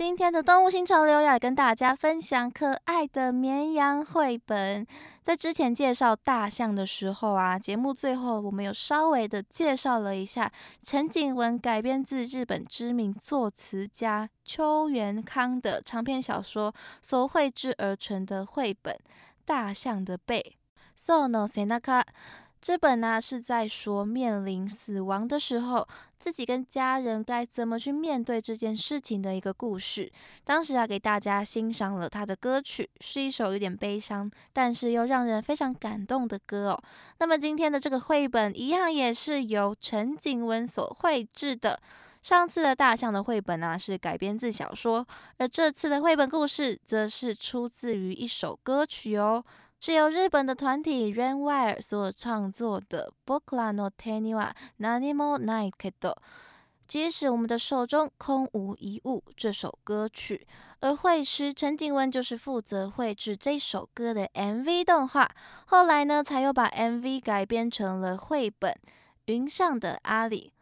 今天的动物新潮流要跟大家分享可爱的绵羊绘本。在之前介绍大象的时候啊，节目最后我们有稍微的介绍了一下陈景文改编自日本知名作词家邱元康的长篇小说所绘制而成的绘本《大象的背》。So no senaka。这本呢是在说面临死亡的时候，自己跟家人该怎么去面对这件事情的一个故事。当时啊，给大家欣赏了他的歌曲，是一首有点悲伤，但是又让人非常感动的歌哦。那么今天的这个绘本一样也是由陈景文所绘制的。上次的大象的绘本呢是改编自小说，而这次的绘本故事则是出自于一首歌曲哦。是由日本的团体 Rainwire 所创作的《Bokura no Teni wa Nanimo Nai Kedo》，即使我们的手中空无一物这首歌曲，而绘师陈景文就是负责绘制这首歌的 MV 动画，后来呢才又把 MV 改编成了绘本《云上的阿里》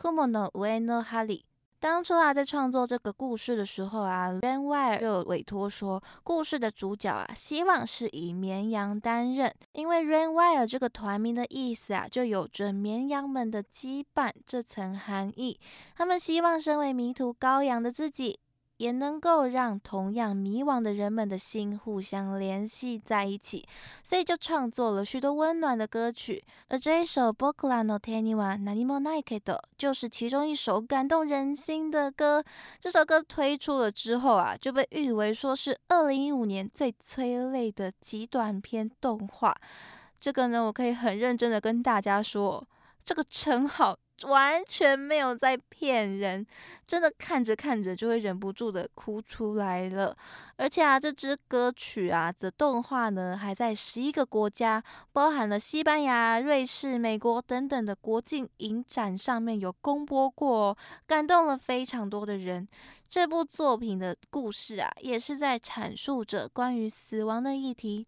（Kumo no Ue no Hari）。当初啊，在创作这个故事的时候啊，Rainwire 又委托说，故事的主角啊，希望是以绵羊担任，因为 Rainwire 这个团名的意思啊，就有着绵羊们的羁绊这层含义。他们希望身为迷途羔羊的自己。也能够让同样迷惘的人们的心互相联系在一起，所以就创作了许多温暖的歌曲。而这一首《Bokura no Teni wa Nanimo Nai Kedo》就是其中一首感动人心的歌。这首歌推出了之后啊，就被誉为说是二零一五年最催泪的极短篇动画。这个呢，我可以很认真的跟大家说，这个称号。完全没有在骗人，真的看着看着就会忍不住的哭出来了。而且啊，这支歌曲啊的动画呢，还在十一个国家，包含了西班牙、瑞士、美国等等的国际影展上面有公播过，感动了非常多的人。这部作品的故事啊，也是在阐述着关于死亡的议题。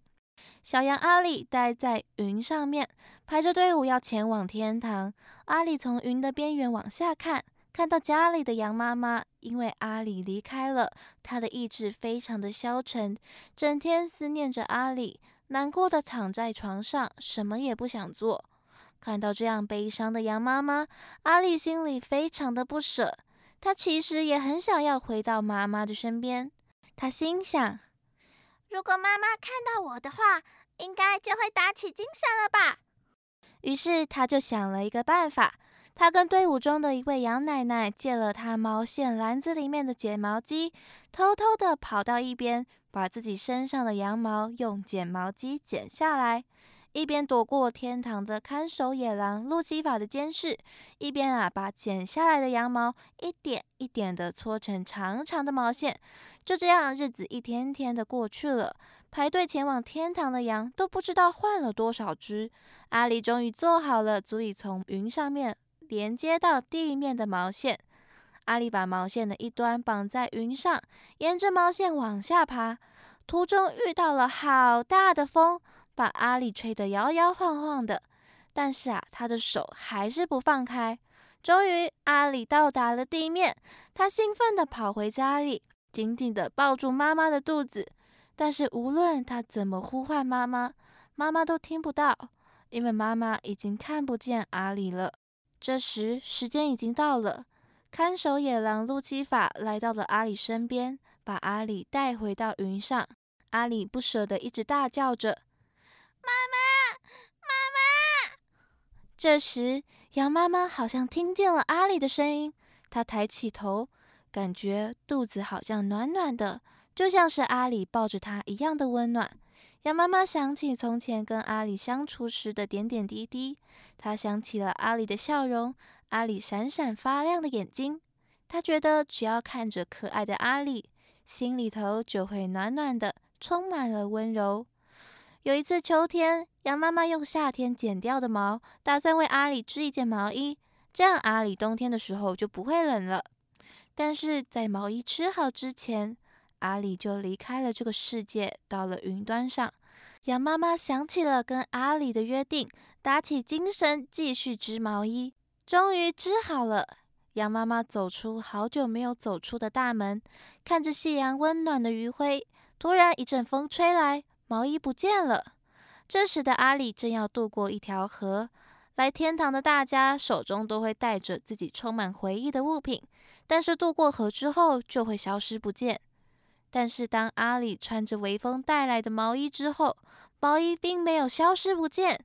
小羊阿里待在云上面，排着队伍要前往天堂。阿里从云的边缘往下看，看到家里的羊妈妈，因为阿里离开了，她的意志非常的消沉，整天思念着阿里，难过的躺在床上，什么也不想做。看到这样悲伤的羊妈妈，阿里心里非常的不舍。他其实也很想要回到妈妈的身边。他心想。如果妈妈看到我的话，应该就会打起精神了吧。于是他就想了一个办法，他跟队伍中的一位杨奶奶借了他毛线篮子里面的剪毛机，偷偷的跑到一边，把自己身上的羊毛用剪毛机剪下来，一边躲过天堂的看守野狼路西法的监视，一边啊把剪下来的羊毛一点一点的搓成长长的毛线。就这样，日子一天天的过去了。排队前往天堂的羊都不知道换了多少只。阿里终于做好了足以从云上面连接到地面的毛线。阿里把毛线的一端绑在云上，沿着毛线往下爬。途中遇到了好大的风，把阿里吹得摇摇晃晃的。但是啊，他的手还是不放开。终于，阿里到达了地面。他兴奋地跑回家里。紧紧地抱住妈妈的肚子，但是无论他怎么呼唤妈妈，妈妈都听不到，因为妈妈已经看不见阿里了。这时，时间已经到了，看守野狼路基法来到了阿里身边，把阿里带回到云上。阿里不舍得，一直大叫着：“妈妈，妈妈！”这时，羊妈妈好像听见了阿里的声音，她抬起头。感觉肚子好像暖暖的，就像是阿里抱着她一样的温暖。羊妈妈想起从前跟阿里相处时的点点滴滴，她想起了阿里的笑容，阿里闪闪发亮的眼睛。她觉得只要看着可爱的阿里，心里头就会暖暖的，充满了温柔。有一次秋天，羊妈妈用夏天剪掉的毛，打算为阿里织一件毛衣，这样阿里冬天的时候就不会冷了。但是在毛衣织好之前，阿里就离开了这个世界，到了云端上。羊妈妈想起了跟阿里的约定，打起精神继续织毛衣，终于织好了。羊妈妈走出好久没有走出的大门，看着夕阳温暖的余晖，突然一阵风吹来。毛衣不见了。这时的阿里正要渡过一条河，来天堂的大家手中都会带着自己充满回忆的物品，但是渡过河之后就会消失不见。但是当阿里穿着微风带来的毛衣之后，毛衣并没有消失不见。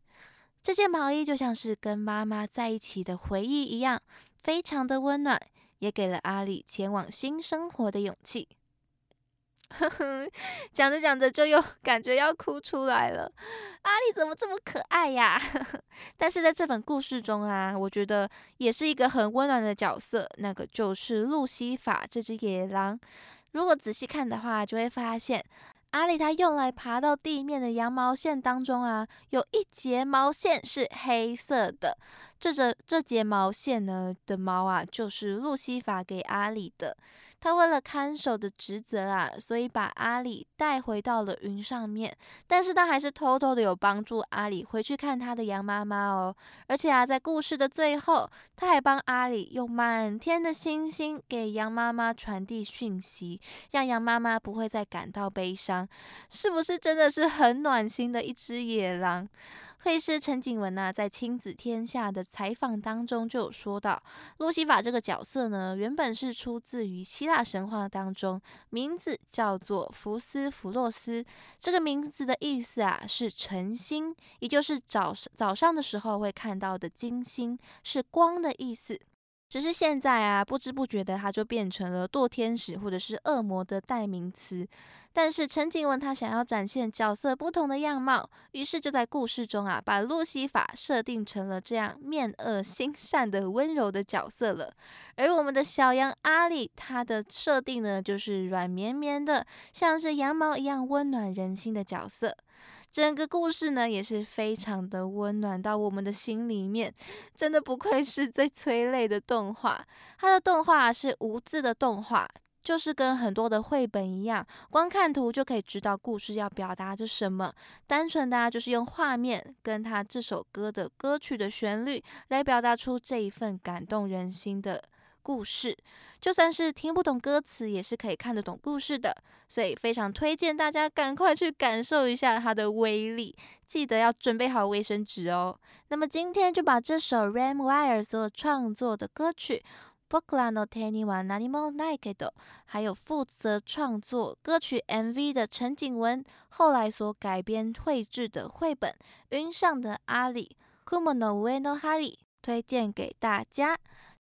这件毛衣就像是跟妈妈在一起的回忆一样，非常的温暖，也给了阿里前往新生活的勇气。讲着讲着就又 感觉要哭出来了。阿丽怎么这么可爱呀？但是在这本故事中啊，我觉得也是一个很温暖的角色，那个就是路西法这只野狼。如果仔细看的话，就会发现阿丽它用来爬到地面的羊毛线当中啊，有一节毛线是黑色的。这这这节毛线呢的毛啊，就是路西法给阿里的。他为了看守的职责啊，所以把阿里带回到了云上面。但是他还是偷偷的有帮助阿里回去看他的羊妈妈哦。而且啊，在故事的最后，他还帮阿里用满天的星星给羊妈妈传递讯息，让羊妈妈不会再感到悲伤。是不是真的是很暖心的一只野狼？会师陈景文呐，在《亲子天下》的采访当中就有说到，路西法这个角色呢，原本是出自于希腊神话当中，名字叫做福斯弗洛斯。这个名字的意思啊，是晨星，也就是早早上的时候会看到的金星，是光的意思。只是现在啊，不知不觉的，他就变成了堕天使或者是恶魔的代名词。但是陈景文他想要展现角色不同的样貌，于是就在故事中啊，把路西法设定成了这样面恶心善的温柔的角色了。而我们的小羊阿里，它的设定呢，就是软绵绵的，像是羊毛一样温暖人心的角色。整个故事呢，也是非常的温暖到我们的心里面。真的不愧是最催泪的动画，它的动画是无字的动画。就是跟很多的绘本一样，光看图就可以知道故事要表达着什么。单纯的就是用画面跟他这首歌的歌曲的旋律来表达出这一份感动人心的故事。就算是听不懂歌词，也是可以看得懂故事的。所以非常推荐大家赶快去感受一下它的威力。记得要准备好卫生纸哦。那么今天就把这首 Ram Wire 所创作的歌曲。僕らの手には何もないけど，还有负责创作歌曲 MV 的陈景文，后来所改编绘制的绘本《云上的阿里》，Kumo no Ue no Hari，推荐给大家。